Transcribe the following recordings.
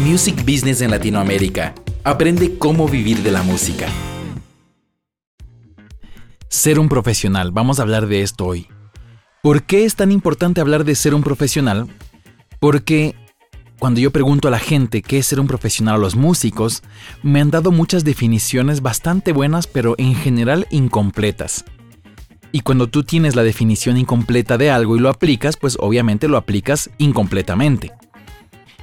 Music Business en Latinoamérica. Aprende cómo vivir de la música. Ser un profesional. Vamos a hablar de esto hoy. ¿Por qué es tan importante hablar de ser un profesional? Porque cuando yo pregunto a la gente qué es ser un profesional a los músicos, me han dado muchas definiciones bastante buenas, pero en general incompletas. Y cuando tú tienes la definición incompleta de algo y lo aplicas, pues obviamente lo aplicas incompletamente.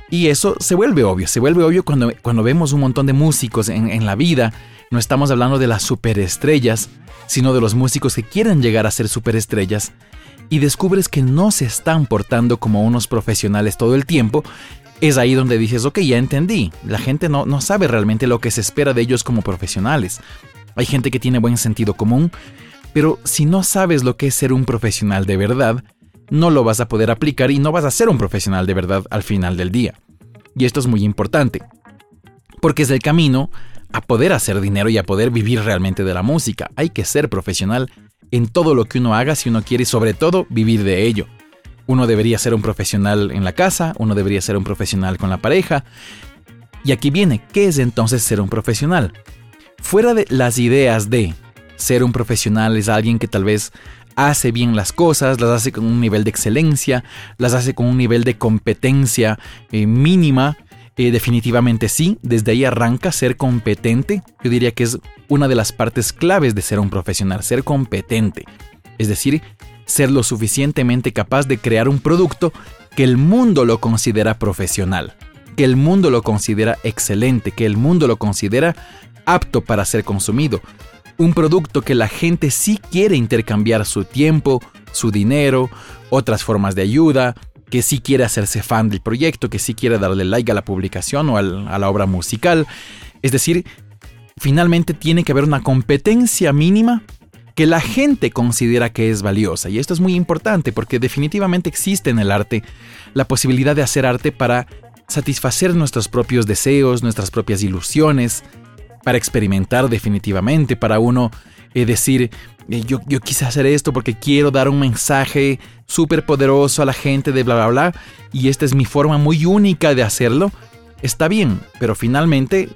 Y eso se vuelve obvio, se vuelve obvio cuando, cuando vemos un montón de músicos en, en la vida. No estamos hablando de las superestrellas, sino de los músicos que quieren llegar a ser superestrellas. Y descubres que no se están portando como unos profesionales todo el tiempo. Es ahí donde dices, ok, ya entendí. La gente no, no sabe realmente lo que se espera de ellos como profesionales. Hay gente que tiene buen sentido común, pero si no sabes lo que es ser un profesional de verdad, no lo vas a poder aplicar y no vas a ser un profesional de verdad al final del día. Y esto es muy importante, porque es el camino a poder hacer dinero y a poder vivir realmente de la música. Hay que ser profesional en todo lo que uno haga si uno quiere sobre todo vivir de ello. Uno debería ser un profesional en la casa, uno debería ser un profesional con la pareja. Y aquí viene, ¿qué es entonces ser un profesional? Fuera de las ideas de ser un profesional es alguien que tal vez hace bien las cosas, las hace con un nivel de excelencia, las hace con un nivel de competencia eh, mínima. Eh, definitivamente sí, desde ahí arranca ser competente. Yo diría que es una de las partes claves de ser un profesional, ser competente. Es decir, ser lo suficientemente capaz de crear un producto que el mundo lo considera profesional, que el mundo lo considera excelente, que el mundo lo considera apto para ser consumido, un producto que la gente sí quiere intercambiar su tiempo, su dinero, otras formas de ayuda, que sí quiere hacerse fan del proyecto, que sí quiere darle like a la publicación o a la obra musical. Es decir, finalmente tiene que haber una competencia mínima que la gente considera que es valiosa. Y esto es muy importante porque definitivamente existe en el arte la posibilidad de hacer arte para satisfacer nuestros propios deseos, nuestras propias ilusiones, para experimentar definitivamente, para uno eh, decir, eh, yo, yo quise hacer esto porque quiero dar un mensaje súper poderoso a la gente de bla, bla, bla, y esta es mi forma muy única de hacerlo, está bien, pero finalmente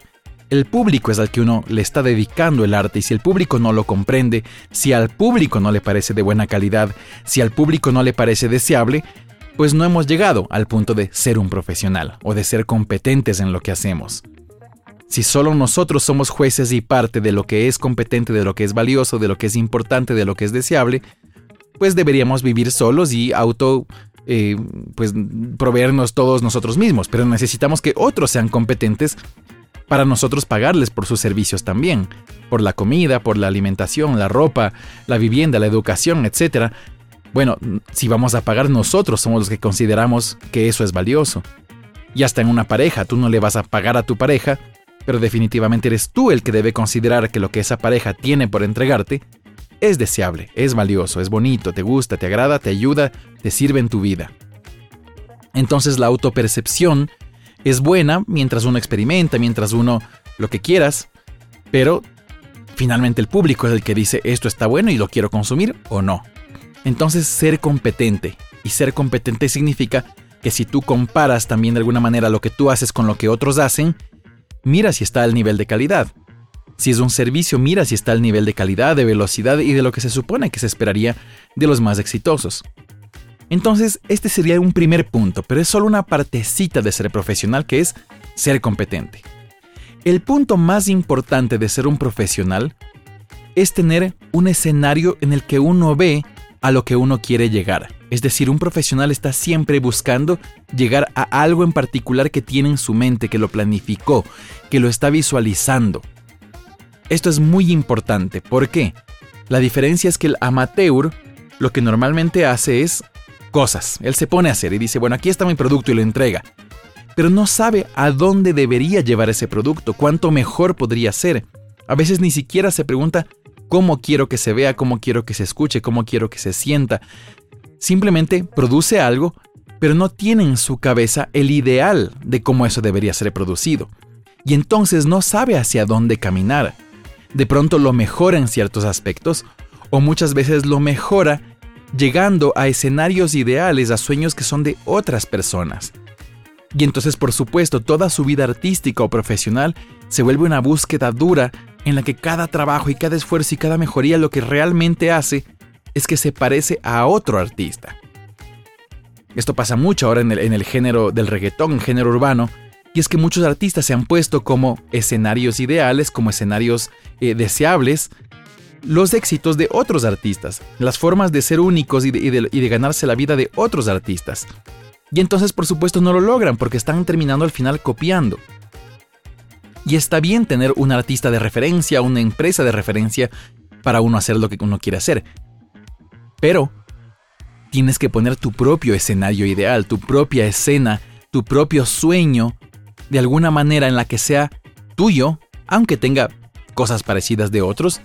el público es al que uno le está dedicando el arte y si el público no lo comprende, si al público no le parece de buena calidad, si al público no le parece deseable, pues no hemos llegado al punto de ser un profesional o de ser competentes en lo que hacemos. Si solo nosotros somos jueces y parte de lo que es competente, de lo que es valioso, de lo que es importante, de lo que es deseable, pues deberíamos vivir solos y auto eh, pues proveernos todos nosotros mismos, pero necesitamos que otros sean competentes para nosotros pagarles por sus servicios también, por la comida, por la alimentación, la ropa, la vivienda, la educación, etc. Bueno, si vamos a pagar nosotros somos los que consideramos que eso es valioso. Y hasta en una pareja, tú no le vas a pagar a tu pareja pero definitivamente eres tú el que debe considerar que lo que esa pareja tiene por entregarte es deseable, es valioso, es bonito, te gusta, te agrada, te ayuda, te sirve en tu vida. Entonces la autopercepción es buena mientras uno experimenta, mientras uno lo que quieras, pero finalmente el público es el que dice esto está bueno y lo quiero consumir o no. Entonces ser competente, y ser competente significa que si tú comparas también de alguna manera lo que tú haces con lo que otros hacen, mira si está al nivel de calidad. Si es un servicio, mira si está al nivel de calidad, de velocidad y de lo que se supone que se esperaría de los más exitosos. Entonces, este sería un primer punto, pero es solo una partecita de ser profesional que es ser competente. El punto más importante de ser un profesional es tener un escenario en el que uno ve a lo que uno quiere llegar. Es decir, un profesional está siempre buscando llegar a algo en particular que tiene en su mente, que lo planificó, que lo está visualizando. Esto es muy importante. ¿Por qué? La diferencia es que el amateur lo que normalmente hace es cosas. Él se pone a hacer y dice, bueno, aquí está mi producto y lo entrega. Pero no sabe a dónde debería llevar ese producto, cuánto mejor podría ser. A veces ni siquiera se pregunta cómo quiero que se vea, cómo quiero que se escuche, cómo quiero que se sienta. Simplemente produce algo, pero no tiene en su cabeza el ideal de cómo eso debería ser producido. Y entonces no sabe hacia dónde caminar. De pronto lo mejora en ciertos aspectos, o muchas veces lo mejora llegando a escenarios ideales, a sueños que son de otras personas. Y entonces, por supuesto, toda su vida artística o profesional se vuelve una búsqueda dura en la que cada trabajo y cada esfuerzo y cada mejoría lo que realmente hace es que se parece a otro artista. Esto pasa mucho ahora en el, género del reggaetón, en género urbano, y es que muchos artistas se han puesto como escenarios ideales, como escenarios eh, deseables, los éxitos de otros artistas, las formas de ser únicos y de ganarse la vida de otros artistas. Y entonces por supuesto no lo logran porque están terminando al final copiando. Y está bien tener un artista de referencia, una empresa de referencia para uno hacer lo que uno quiere hacer. Pero tienes que poner tu propio escenario ideal, tu propia escena, tu propio sueño, de alguna manera en la que sea tuyo, aunque tenga cosas parecidas de otros,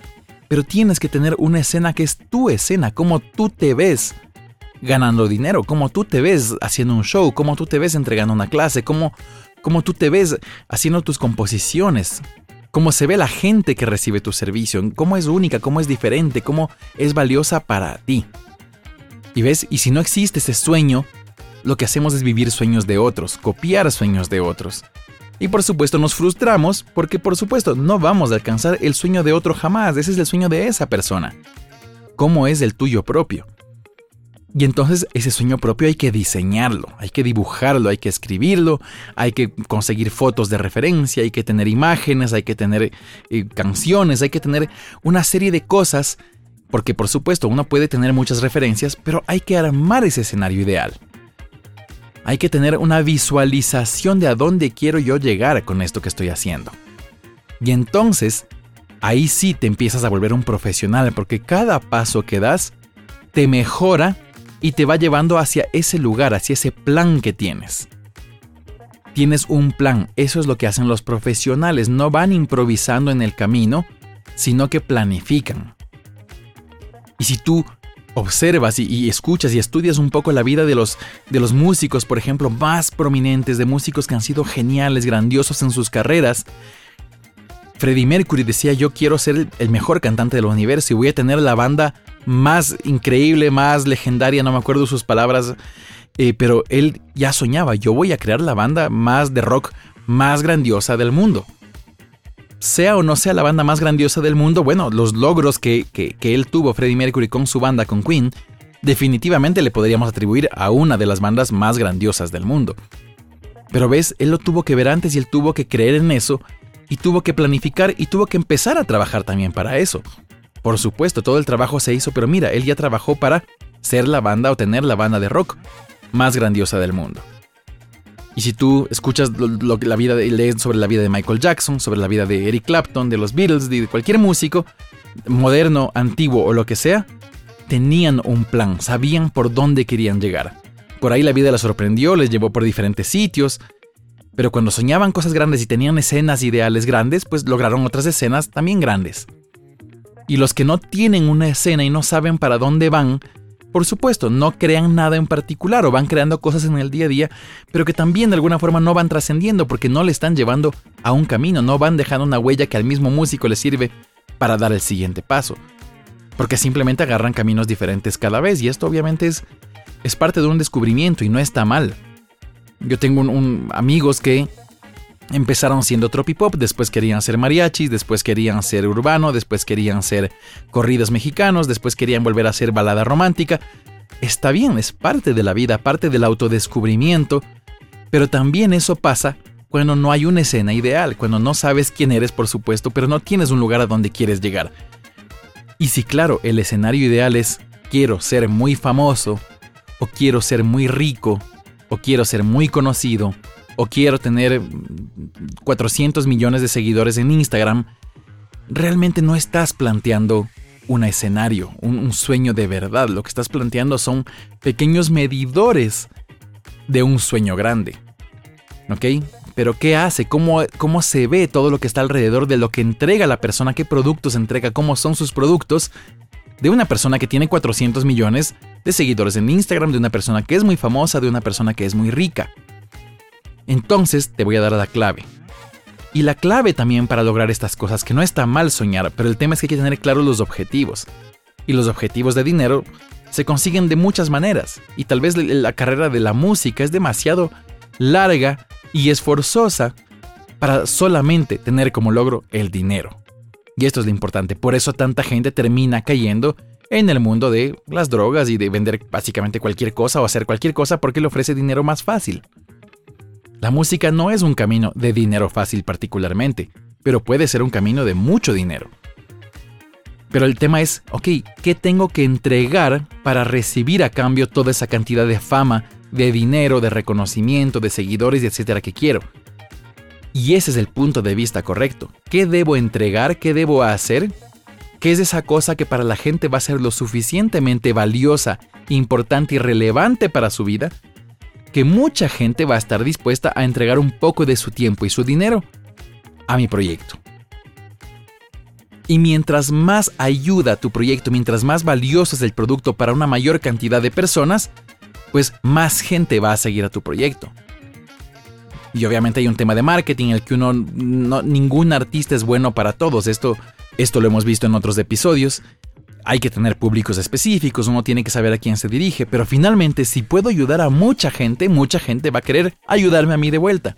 pero tienes que tener una escena que es tu escena, como tú te ves ganando dinero, como tú te ves haciendo un show, como tú te ves entregando una clase, como tú te ves haciendo tus composiciones, cómo se ve la gente que recibe tu servicio, cómo es única, cómo es diferente, cómo es valiosa para ti. Y ves, y si no existe ese sueño, lo que hacemos es vivir sueños de otros, copiar sueños de otros. Y por supuesto nos frustramos porque por supuesto no vamos a alcanzar el sueño de otro jamás, ese es el sueño de esa persona. ¿Cómo es el tuyo propio? Y entonces ese sueño propio hay que diseñarlo, hay que dibujarlo, hay que escribirlo, hay que conseguir fotos de referencia, hay que tener imágenes, hay que tener eh, canciones, hay que tener una serie de cosas, porque por supuesto uno puede tener muchas referencias, pero hay que armar ese escenario ideal. Hay que tener una visualización de a dónde quiero yo llegar con esto que estoy haciendo. Y entonces, ahí sí te empiezas a volver un profesional, porque cada paso que das te mejora y te va llevando hacia ese lugar, hacia ese plan que tienes. Tienes un plan, eso es lo que hacen los profesionales, no van improvisando en el camino, sino que planifican. Y si tú observas y, escuchas y estudias un poco la vida de los, de los músicos, por ejemplo, más prominentes, de músicos que han sido geniales, grandiosos en sus carreras, Freddie Mercury decía yo quiero ser el mejor cantante del universo y voy a tener la banda más increíble, más legendaria, no me acuerdo sus palabras, eh, pero él ya soñaba, yo voy a crear la banda más de rock más grandiosa del mundo. Sea o no sea la banda más grandiosa del mundo, bueno, los logros que, que, que él tuvo, Freddie Mercury, con su banda, con Queen, definitivamente le podríamos atribuir a una de las bandas más grandiosas del mundo. Pero ves, él lo tuvo que ver antes y él tuvo que creer en eso y tuvo que planificar y tuvo que empezar a trabajar también para eso. Por supuesto, todo el trabajo se hizo, pero mira, él ya trabajó para ser la banda o tener la banda de rock más grandiosa del mundo. Y si tú escuchas lo, la vida de, lees sobre la vida de Michael Jackson, sobre la vida de Eric Clapton, de los Beatles, de cualquier músico, moderno, antiguo o lo que sea, tenían un plan, sabían por dónde querían llegar. Por ahí la vida les sorprendió, les llevó por diferentes sitios, pero cuando soñaban cosas grandes y tenían escenas ideales grandes, pues lograron otras escenas también grandes. Y los que no tienen una escena y no saben para dónde van, por supuesto, no crean nada en particular o van creando cosas en el día a día, pero que también de alguna forma no van trascendiendo porque no le están llevando a un camino, no van dejando una huella que al mismo músico le sirve para dar el siguiente paso. Porque simplemente agarran caminos diferentes cada vez y esto obviamente es, es parte de un descubrimiento y no está mal. Yo tengo un amigos que Empezaron siendo tropipop, después querían ser mariachis, después querían ser urbano, después querían ser corridos mexicanos, después querían volver a ser balada romántica. Está bien, es parte de la vida, parte del autodescubrimiento, pero también eso pasa cuando no hay una escena ideal, cuando no sabes quién eres, por supuesto, pero no tienes un lugar a donde quieres llegar. Y si claro, el escenario ideal es quiero ser muy famoso, o quiero ser muy rico, o quiero ser muy conocido, o quiero tener 400 millones de seguidores en Instagram, realmente no estás planteando un escenario, un, sueño de verdad. Lo que estás planteando son pequeños medidores de un sueño grande. ¿Ok? Pero ¿qué hace? ¿Cómo, ¿Cómo se ve todo lo que está alrededor de lo que entrega la persona? ¿Qué productos entrega? ¿Cómo son sus productos? De una persona que tiene 400 millones de seguidores en Instagram, de una persona que es muy famosa, de una persona que es muy rica. Entonces te voy a dar la clave. Y la clave también para lograr estas cosas, que no está mal soñar, pero el tema es que hay que tener claros los objetivos. Y los objetivos de dinero se consiguen de muchas maneras. Y tal vez la carrera de la música es demasiado larga y esforzosa para solamente tener como logro el dinero. Y esto es lo importante, por eso tanta gente termina cayendo en el mundo de las drogas y de vender básicamente cualquier cosa o hacer cualquier cosa porque le ofrece dinero más fácil. La música no es un camino de dinero fácil particularmente, pero puede ser un camino de mucho dinero. Pero el tema es, ok, ¿qué tengo que entregar para recibir a cambio toda esa cantidad de fama, de dinero, de reconocimiento, de seguidores etcétera que quiero? Y ese es el punto de vista correcto. ¿Qué debo entregar? ¿Qué debo hacer? ¿Qué es esa cosa que para la gente va a ser lo suficientemente valiosa, importante y relevante para su vida? Que mucha gente va a estar dispuesta a entregar un poco de su tiempo y su dinero a mi proyecto. Y mientras más ayuda tu proyecto, mientras más valioso es el producto para una mayor cantidad de personas, pues más gente va a seguir a tu proyecto. Y obviamente hay un tema de marketing, en el que uno, ningún artista es bueno para todos. Esto, esto lo hemos visto en otros episodios. Hay que tener públicos específicos, uno tiene que saber a quién se dirige, pero finalmente si puedo ayudar a mucha gente, mucha gente va a querer ayudarme a mí de vuelta.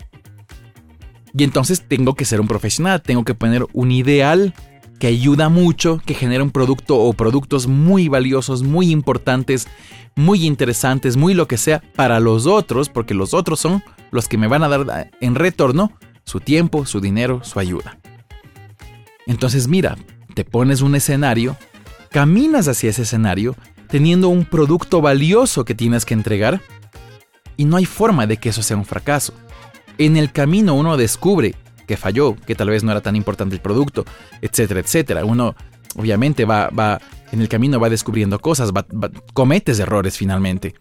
Y entonces tengo que ser un profesional, tengo que poner un ideal que ayuda mucho, que genera un producto o productos muy valiosos, muy importantes, muy interesantes, muy lo que sea para los otros, porque los otros son los que me van a dar en retorno su tiempo, su dinero, su ayuda. Entonces mira, te pones un escenario, caminas hacia ese escenario teniendo un producto valioso que tienes que entregar y no hay forma de que eso sea un fracaso. En el camino uno descubre que falló, que tal vez no era tan importante el producto, etcétera, etcétera. Uno obviamente va, va en el camino va descubriendo cosas, cometes errores finalmente.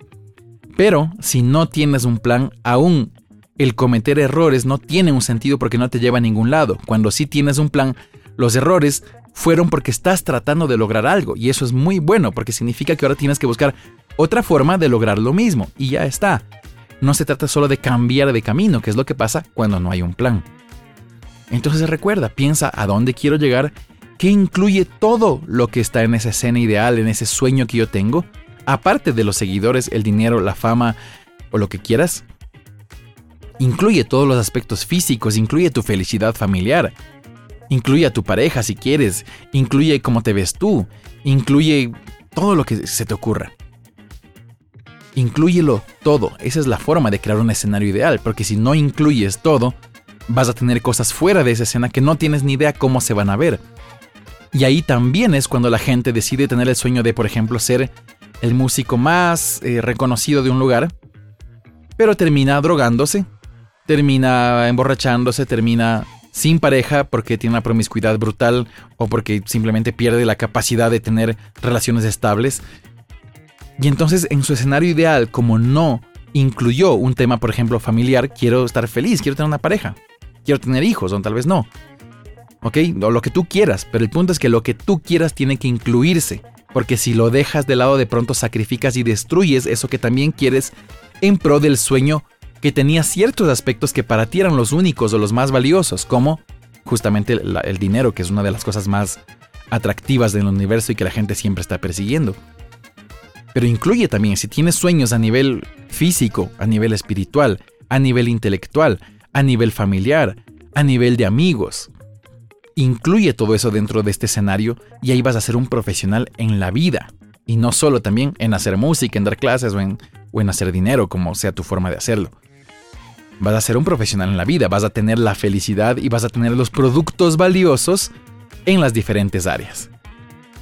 Pero si no tienes un plan, aún el cometer errores no tiene un sentido porque no te lleva a ningún lado. Cuando sí tienes un plan, los errores fueron porque estás tratando de lograr algo y eso es muy bueno porque significa que ahora tienes que buscar otra forma de lograr lo mismo y ya está. No se trata solo de cambiar de camino, que es lo que pasa cuando no hay un plan. Entonces recuerda, piensa a dónde quiero llegar, qué incluye todo lo que está en esa escena ideal, en ese sueño que yo tengo, aparte de los seguidores, el dinero, la fama o lo que quieras. Incluye todos los aspectos físicos, incluye tu felicidad familiar, incluye a tu pareja si quieres, incluye cómo te ves tú, incluye todo lo que se te ocurra. Inclúyelo todo, esa es la forma de crear un escenario ideal, porque si no incluyes todo, vas a tener cosas fuera de esa escena que no tienes ni idea cómo se van a ver. Y ahí también es cuando la gente decide tener el sueño de, por ejemplo, ser el músico más eh, reconocido de un lugar, pero termina drogándose, termina emborrachándose, termina sin pareja porque tiene una promiscuidad brutal o porque simplemente pierde la capacidad de tener relaciones estables. Y entonces en su escenario ideal, como no incluyó un tema, por ejemplo, familiar, quiero estar feliz, quiero tener una pareja quiero tener hijos, o tal vez no. ¿Ok? O lo que tú quieras, pero el punto es que lo que tú quieras tiene que incluirse, porque si lo dejas de lado de pronto sacrificas y destruyes eso que también quieres en pro del sueño que tenía ciertos aspectos que para ti eran los únicos o los más valiosos, como justamente el dinero, que es una de las cosas más atractivas del universo y que la gente siempre está persiguiendo. Pero incluye también, si tienes sueños a nivel físico, a nivel espiritual, a nivel intelectual, a nivel familiar, a nivel de amigos. Incluye todo eso dentro de este escenario y ahí vas a ser un profesional en la vida. Y no solo también en hacer música, en dar clases o en, o en hacer dinero, como sea tu forma de hacerlo. Vas a ser un profesional en la vida, vas a tener la felicidad y vas a tener los productos valiosos en las diferentes áreas.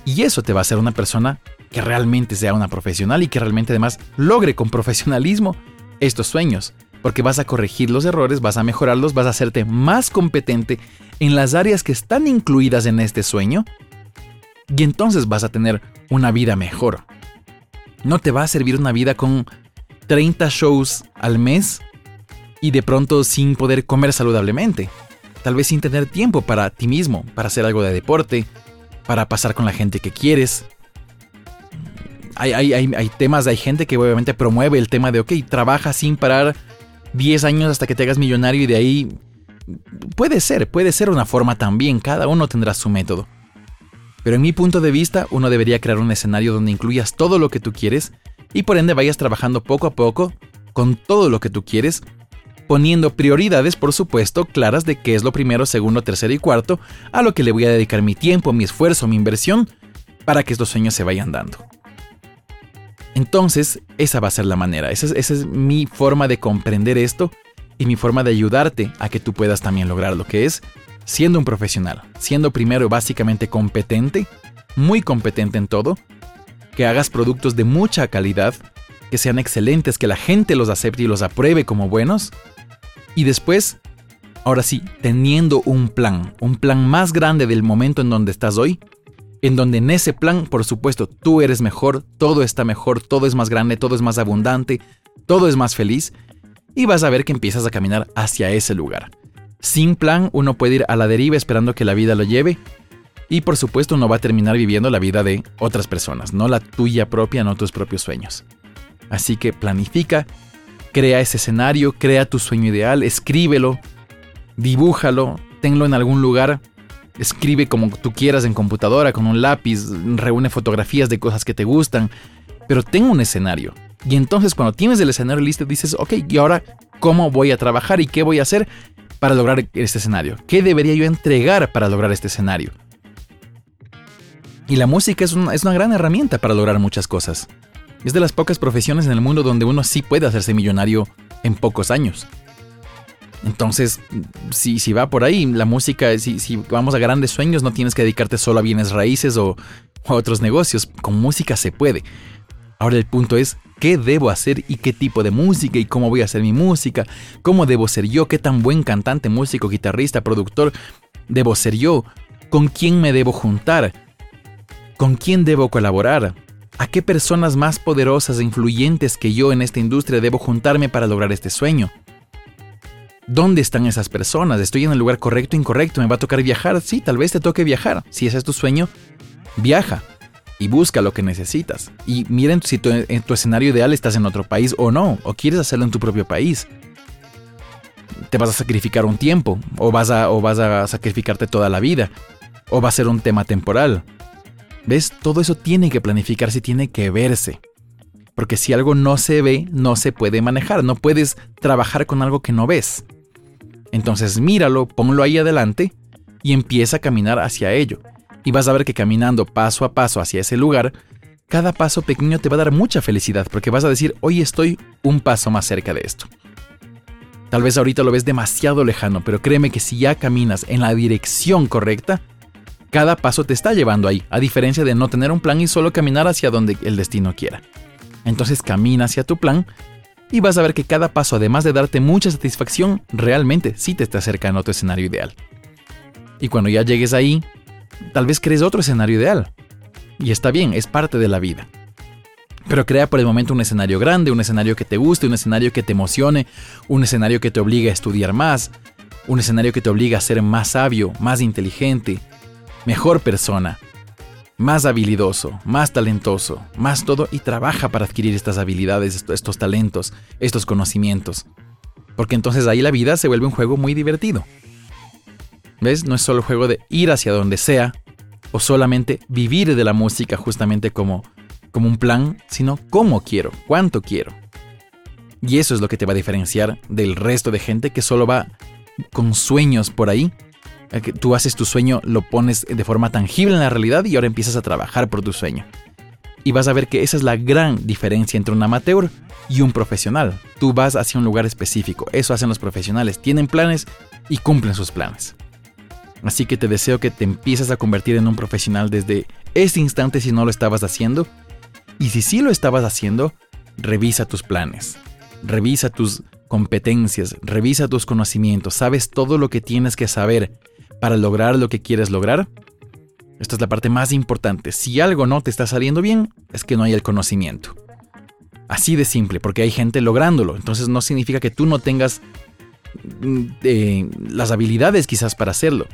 Y eso te va a hacer una persona que realmente sea una profesional y que realmente además logre con profesionalismo estos sueños porque vas a corregir los errores, vas a mejorarlos, vas a hacerte más competente en las áreas que están incluidas en este sueño y entonces vas a tener una vida mejor. No te va a servir una vida con 30 shows al mes y de pronto sin poder comer saludablemente. Tal vez sin tener tiempo para ti mismo, para hacer algo de deporte, para pasar con la gente que quieres. Hay, hay, temas, hay gente que obviamente promueve el tema de, ok, trabaja sin parar 10 años hasta que te hagas millonario y de ahí... Puede ser, puede ser una forma también, cada uno tendrá su método. Pero en mi punto de vista, uno debería crear un escenario donde incluyas todo lo que tú quieres y por ende vayas trabajando poco a poco con todo lo que tú quieres poniendo prioridades, por supuesto, claras de qué es lo primero, segundo, tercero y cuarto, a lo que le voy a dedicar mi tiempo, mi esfuerzo, mi inversión, para que estos sueños se vayan dando. Entonces, esa va a ser la manera, esa es, mi forma de comprender esto y mi forma de ayudarte a que tú puedas también lograr lo que es siendo un profesional, siendo primero básicamente competente, muy competente en todo, que hagas productos de mucha calidad, que sean excelentes, que la gente los acepte y los apruebe como buenos, y después, ahora sí, teniendo un plan, un plan más grande del momento en donde estás hoy, en donde en ese plan, por supuesto, tú eres mejor, todo está mejor, todo es más grande, todo es más abundante, todo es más feliz, y vas a ver que empiezas a caminar hacia ese lugar. Sin plan, uno puede ir a la deriva esperando que la vida lo lleve, y por supuesto uno va a terminar viviendo la vida de otras personas, no la tuya propia, no tus propios sueños. Así que planifica, crea ese escenario, crea tu sueño ideal, escríbelo, dibújalo, tenlo en algún lugar, escribe como tú quieras en computadora, con un lápiz, reúne fotografías de cosas que te gustan, pero ten un escenario. Y entonces cuando tienes el escenario listo dices, ok, ¿y ahora cómo voy a trabajar y qué voy a hacer para lograr este escenario? ¿Qué debería yo entregar para lograr este escenario? Y la música es una, es una gran herramienta para lograr muchas cosas. Es de las pocas profesiones en el mundo donde uno sí puede hacerse millonario en pocos años. Entonces, si, si va por ahí, la música, si, si vamos a grandes sueños, no tienes que dedicarte solo a bienes raíces o, a otros negocios. Con música se puede. Ahora el punto es, ¿qué debo hacer y qué tipo de música y cómo voy a hacer mi música? ¿Cómo debo ser yo? ¿Qué tan buen cantante, músico, guitarrista, productor debo ser yo? ¿Con quién me debo juntar? ¿Con quién debo colaborar? ¿A qué personas más poderosas e influyentes que yo en esta industria debo juntarme para lograr este sueño? ¿Dónde están esas personas? ¿Estoy en el lugar correcto o incorrecto? ¿Me va a tocar viajar? Sí, tal vez te toque viajar. Si ese es tu sueño, viaja y busca lo que necesitas. Y miren si en tu escenario ideal estás en otro país o no, o quieres hacerlo en tu propio país. Te vas a sacrificar un tiempo, o vas a, o vas a sacrificarte toda la vida, o va a ser un tema temporal. ¿Ves? Todo eso tiene que planificarse tiene que verse. Porque si algo no se ve, no se puede manejar. No puedes trabajar con algo que no ves. Entonces míralo, ponlo ahí adelante y empieza a caminar hacia ello. Y vas a ver que caminando paso a paso hacia ese lugar, cada paso pequeño te va a dar mucha felicidad porque vas a decir, hoy estoy un paso más cerca de esto. Tal vez ahorita lo ves demasiado lejano, pero créeme que si ya caminas en la dirección correcta, cada paso te está llevando ahí, a diferencia de no tener un plan y solo caminar hacia donde el destino quiera. Entonces camina hacia tu plan y vas a ver que cada paso, además de darte mucha satisfacción, realmente sí te está acercando a tu escenario ideal. Y cuando ya llegues ahí, tal vez crees otro escenario ideal. Y está bien, es parte de la vida. Pero crea por el momento un escenario grande, un escenario que te guste, un escenario que te emocione, un escenario que te obligue a estudiar más, un escenario que te obliga a ser más sabio, más inteligente, mejor persona, más habilidoso, más talentoso, más todo y trabaja para adquirir estas habilidades, estos talentos, estos conocimientos. Porque entonces ahí la vida se vuelve un juego muy divertido. ¿Ves? No es solo juego de ir hacia donde sea o solamente vivir de la música justamente como, como un plan, sino cómo quiero, cuánto quiero. Y eso es lo que te va a diferenciar del resto de gente que solo va con sueños por ahí tú haces tu sueño, lo pones de forma tangible en la realidad y ahora empiezas a trabajar por tu sueño. Y vas a ver que esa es la gran diferencia entre un amateur y un profesional. Tú vas hacia un lugar específico, eso hacen los profesionales, tienen planes y cumplen sus planes. Así que te deseo que te empieces a convertir en un profesional desde ese instante si no lo estabas haciendo. Y si sí lo estabas haciendo, revisa tus planes, revisa tus competencias, revisa tus conocimientos, sabes todo lo que tienes que saber para lograr lo que quieres lograr? Esta es la parte más importante. Si algo no te está saliendo bien, es que no hay el conocimiento. Así de simple, porque hay gente lográndolo. Entonces no significa que tú no tengas mm, eh, las habilidades quizás para hacerlo.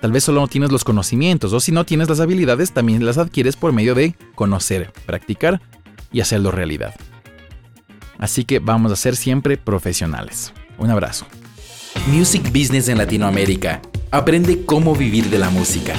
Tal vez solo no tienes los conocimientos, o si no tienes las habilidades, también las adquieres por medio de conocer, practicar y hacerlo realidad. Así que vamos a ser siempre profesionales. Un abrazo. Music Business en Latinoamérica Aprende cómo vivir de la música.